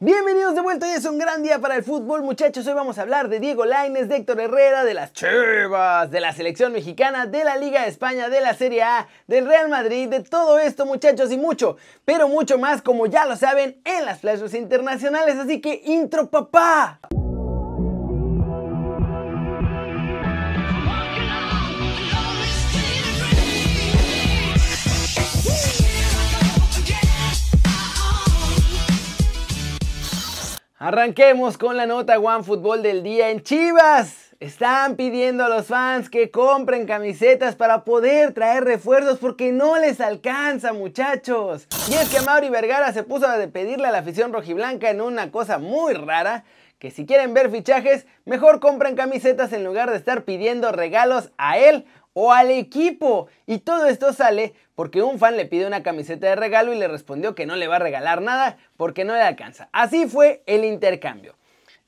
Bienvenidos de vuelta, hoy es un gran día para el fútbol muchachos, hoy vamos a hablar de Diego Lainez, de Héctor Herrera, de las Chivas, de la selección mexicana, de la Liga de España, de la Serie A, del Real Madrid, de todo esto muchachos y mucho, pero mucho más como ya lo saben en las flashes internacionales, así que intro papá. Arranquemos con la nota One Fútbol del día en Chivas. Están pidiendo a los fans que compren camisetas para poder traer refuerzos porque no les alcanza, muchachos. Y es que Mauri Vergara se puso a pedirle a la afición rojiblanca en una cosa muy rara, que si quieren ver fichajes, mejor compren camisetas en lugar de estar pidiendo regalos a él o al equipo. Y todo esto sale porque un fan le pide una camiseta de regalo y le respondió que no le va a regalar nada porque no le alcanza. Así fue el intercambio.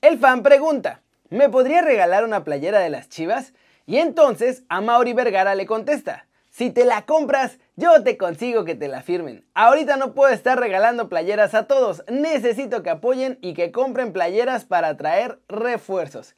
El fan pregunta, ¿me podría regalar una playera de las chivas? Y entonces a Mauri Vergara le contesta, si te la compras, yo te consigo que te la firmen. Ahorita no puedo estar regalando playeras a todos, necesito que apoyen y que compren playeras para traer refuerzos.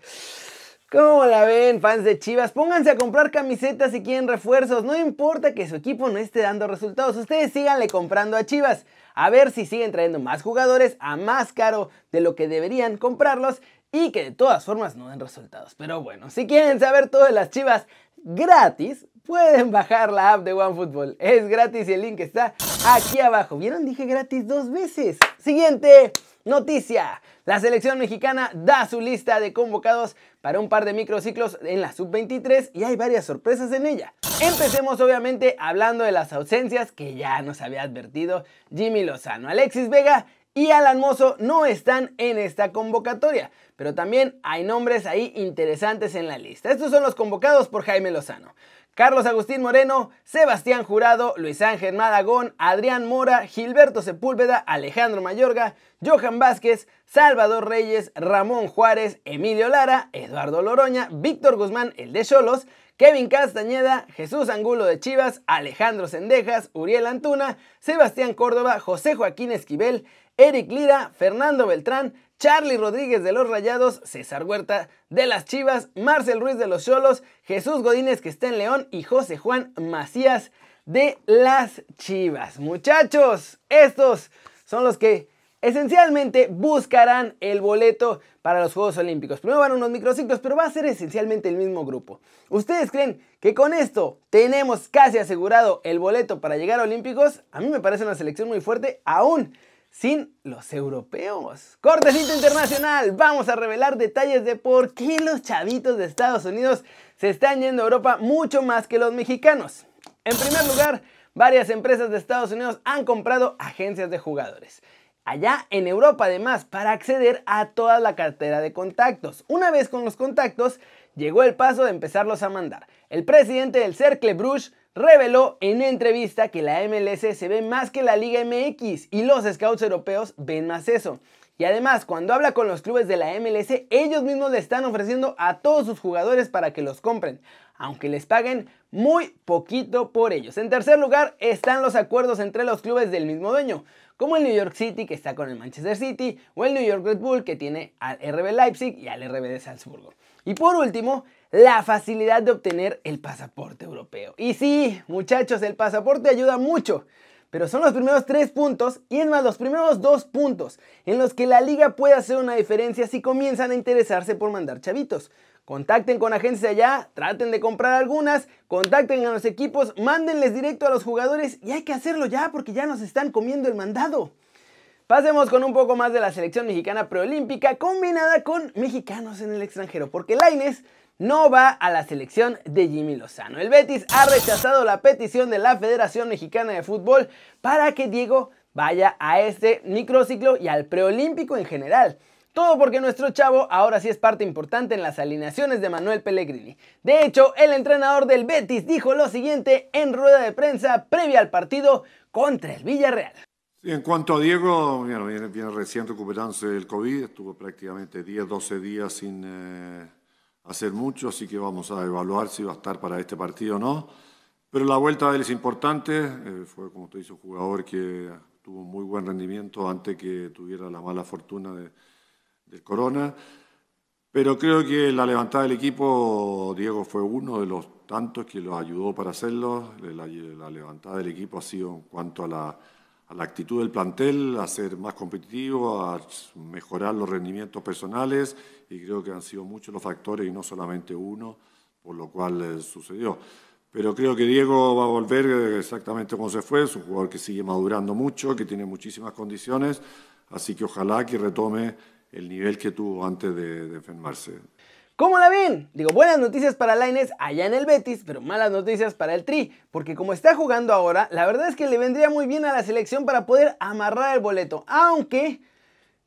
¿Cómo la ven, fans de Chivas? Pónganse a comprar camisetas si quieren refuerzos. No importa que su equipo no esté dando resultados. Ustedes síganle comprando a Chivas. A ver si siguen trayendo más jugadores a más caro de lo que deberían comprarlos y que de todas formas no den resultados. Pero bueno, si quieren saber todo de las Chivas gratis, pueden bajar la app de OneFootball. Es gratis y el link está aquí abajo. ¿Vieron? Dije gratis dos veces. Siguiente noticia. La selección mexicana da su lista de convocados para un par de microciclos en la sub-23 y hay varias sorpresas en ella. Empecemos obviamente hablando de las ausencias que ya nos había advertido Jimmy Lozano. Alexis Vega y Alan Mozo no están en esta convocatoria, pero también hay nombres ahí interesantes en la lista. Estos son los convocados por Jaime Lozano. Carlos Agustín Moreno, Sebastián Jurado, Luis Ángel Madagón, Adrián Mora, Gilberto Sepúlveda, Alejandro Mayorga, Johan Vázquez, Salvador Reyes, Ramón Juárez, Emilio Lara, Eduardo Loroña, Víctor Guzmán, el de Cholos, Kevin Castañeda, Jesús Angulo de Chivas, Alejandro Sendejas, Uriel Antuna, Sebastián Córdoba, José Joaquín Esquivel, Eric Lira, Fernando Beltrán, Charlie Rodríguez de los Rayados, César Huerta de las Chivas, Marcel Ruiz de los Cholos, Jesús Godínez que está en León y José Juan Macías de las Chivas. Muchachos, estos son los que esencialmente buscarán el boleto para los Juegos Olímpicos. Primero van unos microciclos, pero va a ser esencialmente el mismo grupo. ¿Ustedes creen que con esto tenemos casi asegurado el boleto para llegar a Olímpicos? A mí me parece una selección muy fuerte, aún sin los europeos. Cortecito internacional, vamos a revelar detalles de por qué los chavitos de Estados Unidos se están yendo a Europa mucho más que los mexicanos. En primer lugar, varias empresas de Estados Unidos han comprado agencias de jugadores. Allá en Europa además para acceder a toda la cartera de contactos. Una vez con los contactos, llegó el paso de empezarlos a mandar. El presidente del Cercle Bruges reveló en entrevista que la MLS se ve más que la Liga MX y los scouts europeos ven más eso. Y además, cuando habla con los clubes de la MLS, ellos mismos le están ofreciendo a todos sus jugadores para que los compren, aunque les paguen muy poquito por ellos. En tercer lugar están los acuerdos entre los clubes del mismo dueño, como el New York City que está con el Manchester City o el New York Red Bull que tiene al RB Leipzig y al RB de Salzburgo. Y por último, la facilidad de obtener el pasaporte europeo. Y sí, muchachos, el pasaporte ayuda mucho. Pero son los primeros tres puntos y es más los primeros dos puntos en los que la liga puede hacer una diferencia si comienzan a interesarse por mandar chavitos. Contacten con agencias allá, traten de comprar algunas, contacten a los equipos, mándenles directo a los jugadores y hay que hacerlo ya porque ya nos están comiendo el mandado. Pasemos con un poco más de la selección mexicana preolímpica combinada con mexicanos en el extranjero, porque Laines no va a la selección de Jimmy Lozano. El Betis ha rechazado la petición de la Federación Mexicana de Fútbol para que Diego vaya a este microciclo y al preolímpico en general. Todo porque nuestro chavo ahora sí es parte importante en las alineaciones de Manuel Pellegrini. De hecho, el entrenador del Betis dijo lo siguiente en rueda de prensa previa al partido contra el Villarreal. En cuanto a Diego, viene, recién recuperándose del COVID, estuvo prácticamente 10, 12 días sin... Eh, hacer mucho, así que vamos a evaluar si va a estar para este partido o no. Pero la vuelta de él es importante, eh, fue como te dice un jugador que tuvo un muy buen rendimiento antes que tuviera la mala fortuna de, del corona. Pero creo que la levantada del equipo, Diego fue uno de los tantos que los ayudó para hacerlo. La, la levantada del equipo ha sido en cuanto a la, a la, actitud del plantel, a ser más competitivo, a mejorar los rendimientos personales y creo que han sido muchos los factores y no solamente uno, por lo cual eh, sucedió. Pero creo que Diego va a volver exactamente como se fue, es un jugador que sigue madurando mucho, que tiene muchísimas condiciones, así que ojalá que retome el nivel que tuvo antes de enfermarse. ¿Cómo la ven? Digo, buenas noticias para Laines allá en el Betis, pero malas noticias para el Tri, porque como está jugando ahora, la verdad es que le vendría muy bien a la selección para poder amarrar el boleto, aunque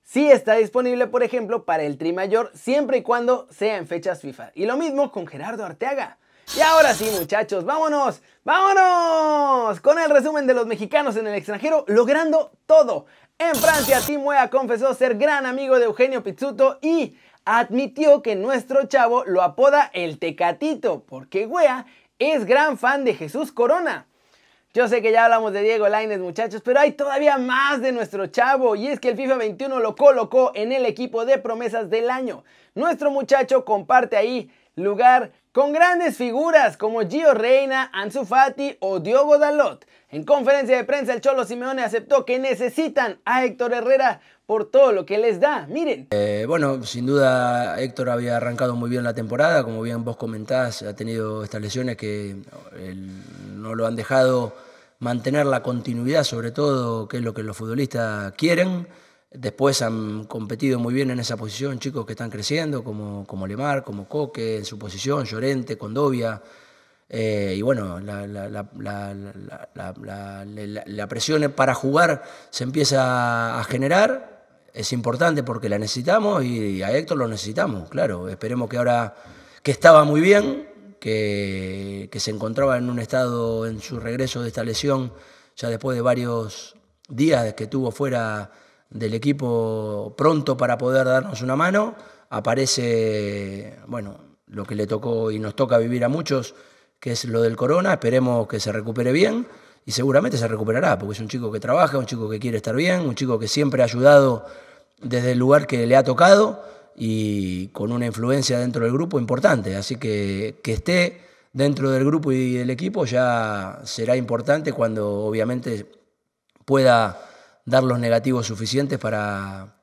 sí está disponible, por ejemplo, para el Tri mayor, siempre y cuando sea en fechas FIFA. Y lo mismo con Gerardo Arteaga. Y ahora sí, muchachos, vámonos, vámonos con el resumen de los mexicanos en el extranjero logrando todo. En Francia, Tim Wea confesó ser gran amigo de Eugenio Pizzuto y admitió que nuestro chavo lo apoda el Tecatito, porque Wea es gran fan de Jesús Corona. Yo sé que ya hablamos de Diego Laines, muchachos, pero hay todavía más de nuestro chavo y es que el FIFA 21 lo colocó en el equipo de promesas del año. Nuestro muchacho comparte ahí lugar con grandes figuras como Gio Reina, Ansu Fati o Diogo Dalot. En conferencia de prensa el Cholo Simeone aceptó que necesitan a Héctor Herrera por todo lo que les da. Miren. Eh, bueno, sin duda Héctor había arrancado muy bien la temporada, como bien vos comentás, ha tenido estas lesiones que no lo han dejado mantener la continuidad, sobre todo, que es lo que los futbolistas quieren. Después han competido muy bien en esa posición chicos que están creciendo, como, como Lemar, como Coque, en su posición, Llorente, Condovia. Eh, y bueno, la, presión para jugar se empieza a generar. Es importante porque la necesitamos y a Héctor lo necesitamos, claro. Esperemos que ahora, que estaba muy bien, que, que se encontraba en un estado en su regreso de esta lesión, ya después de varios días que tuvo fuera del equipo pronto para poder darnos una mano. Aparece, bueno, lo que le tocó y nos toca vivir a muchos, que es lo del corona. Esperemos que se recupere bien y seguramente se recuperará, porque es un chico que trabaja, un chico que quiere estar bien, un chico que siempre ha ayudado desde el lugar que le ha tocado y con una influencia dentro del grupo importante. Así que que esté dentro del grupo y del equipo ya será importante cuando obviamente pueda dar los negativos suficientes para,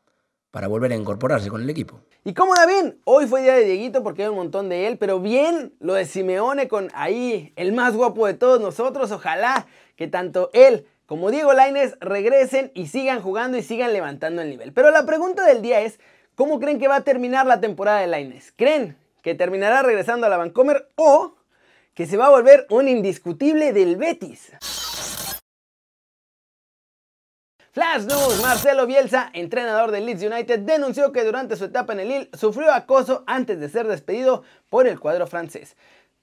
para volver a incorporarse con el equipo. ¿Y cómo da bien? Hoy fue día de Dieguito porque hay un montón de él, pero bien lo de Simeone con ahí el más guapo de todos nosotros. Ojalá que tanto él como Diego Laines regresen y sigan jugando y sigan levantando el nivel. Pero la pregunta del día es, ¿cómo creen que va a terminar la temporada de Laines? ¿Creen que terminará regresando a la Vancomer o que se va a volver un indiscutible del Betis? Flash News, Marcelo Bielsa, entrenador del Leeds United, denunció que durante su etapa en el Lille sufrió acoso antes de ser despedido por el cuadro francés.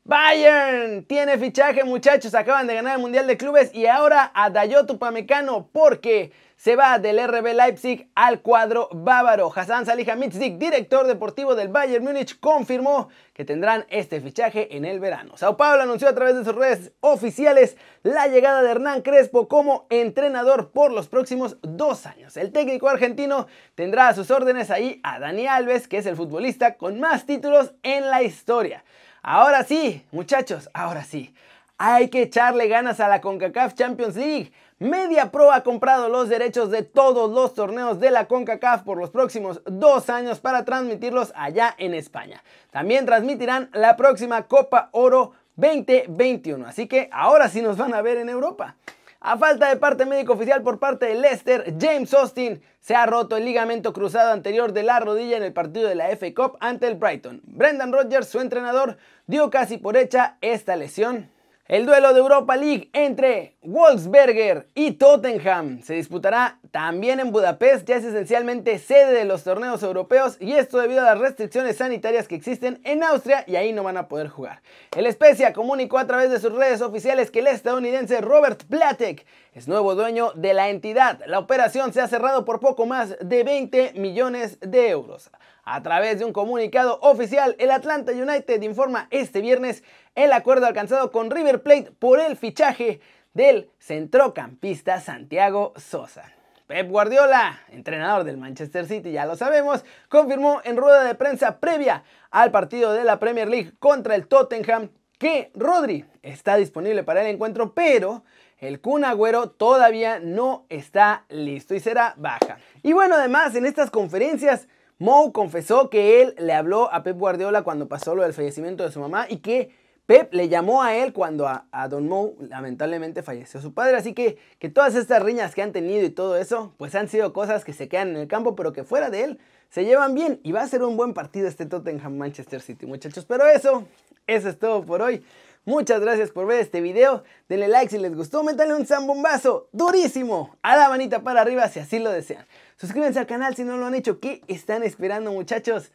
Bayern tiene fichaje muchachos, acaban de ganar el Mundial de Clubes y ahora a Dayot Upamecano porque se va del RB Leipzig al cuadro bávaro. Hassan Salihamidzic, director deportivo del Bayern Múnich, confirmó que tendrán este fichaje en el verano. Sao Paulo anunció a través de sus redes oficiales la llegada de Hernán Crespo como entrenador por los próximos dos años. El técnico argentino tendrá a sus órdenes ahí a Dani Alves, que es el futbolista con más títulos en la historia. Ahora sí, muchachos, ahora sí. Hay que echarle ganas a la CONCACAF Champions League. Media Pro ha comprado los derechos de todos los torneos de la CONCACAF por los próximos dos años para transmitirlos allá en España. También transmitirán la próxima Copa Oro 2021. Así que ahora sí nos van a ver en Europa. A falta de parte médico oficial por parte de Leicester, James Austin se ha roto el ligamento cruzado anterior de la rodilla en el partido de la FA Cup ante el Brighton. Brendan Rodgers, su entrenador, dio casi por hecha esta lesión el duelo de Europa League entre Wolfsberger y Tottenham se disputará también en Budapest, ya es esencialmente sede de los torneos europeos y esto debido a las restricciones sanitarias que existen en Austria y ahí no van a poder jugar. El Spezia comunicó a través de sus redes oficiales que el estadounidense Robert Platek es nuevo dueño de la entidad. La operación se ha cerrado por poco más de 20 millones de euros. A través de un comunicado oficial, el Atlanta United informa este viernes el acuerdo alcanzado con River Plate por el fichaje del centrocampista Santiago Sosa. Pep Guardiola, entrenador del Manchester City, ya lo sabemos, confirmó en rueda de prensa previa al partido de la Premier League contra el Tottenham que Rodri está disponible para el encuentro, pero el Kun Agüero todavía no está listo y será baja. Y bueno, además en estas conferencias Mou confesó que él le habló a Pep Guardiola cuando pasó lo del fallecimiento de su mamá y que Pep le llamó a él cuando a, Don Mou lamentablemente falleció su padre. Así que, que todas estas riñas que han tenido y todo eso, pues han sido cosas que se quedan en el campo, pero que fuera de él se llevan bien. Y va a ser un buen partido este Tottenham Manchester City, muchachos. Pero eso, eso es todo por hoy. Muchas gracias por ver este video. Denle like si les gustó. Métanle un zambombazo durísimo a la manita para arriba si así lo desean. Suscríbanse al canal si no lo han hecho. ¿Qué están esperando muchachos?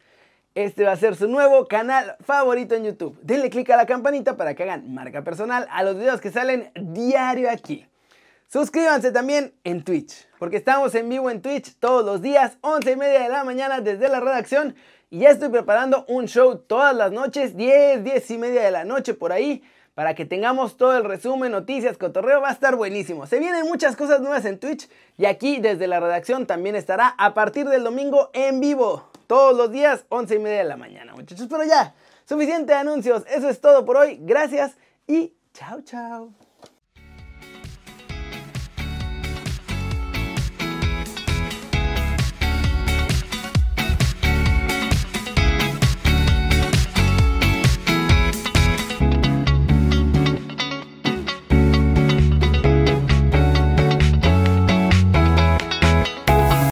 Este va a ser su nuevo canal favorito en YouTube. Denle click a la campanita para que hagan marca personal a los videos que salen diario aquí. Suscríbanse también en Twitch, porque estamos en vivo en Twitch todos los días, 11 y media de la mañana desde la redacción. Y ya estoy preparando un show todas las noches, 10, 10 y media de la noche por ahí, para que tengamos todo el resumen, noticias, cotorreo, va a estar buenísimo. Se vienen muchas cosas nuevas en Twitch y aquí desde la redacción también estará a partir del domingo en vivo todos los días, 11 y media de la mañana, muchachos. Pero ya, suficiente anuncios. Eso es todo por hoy. Gracias y chao, chao.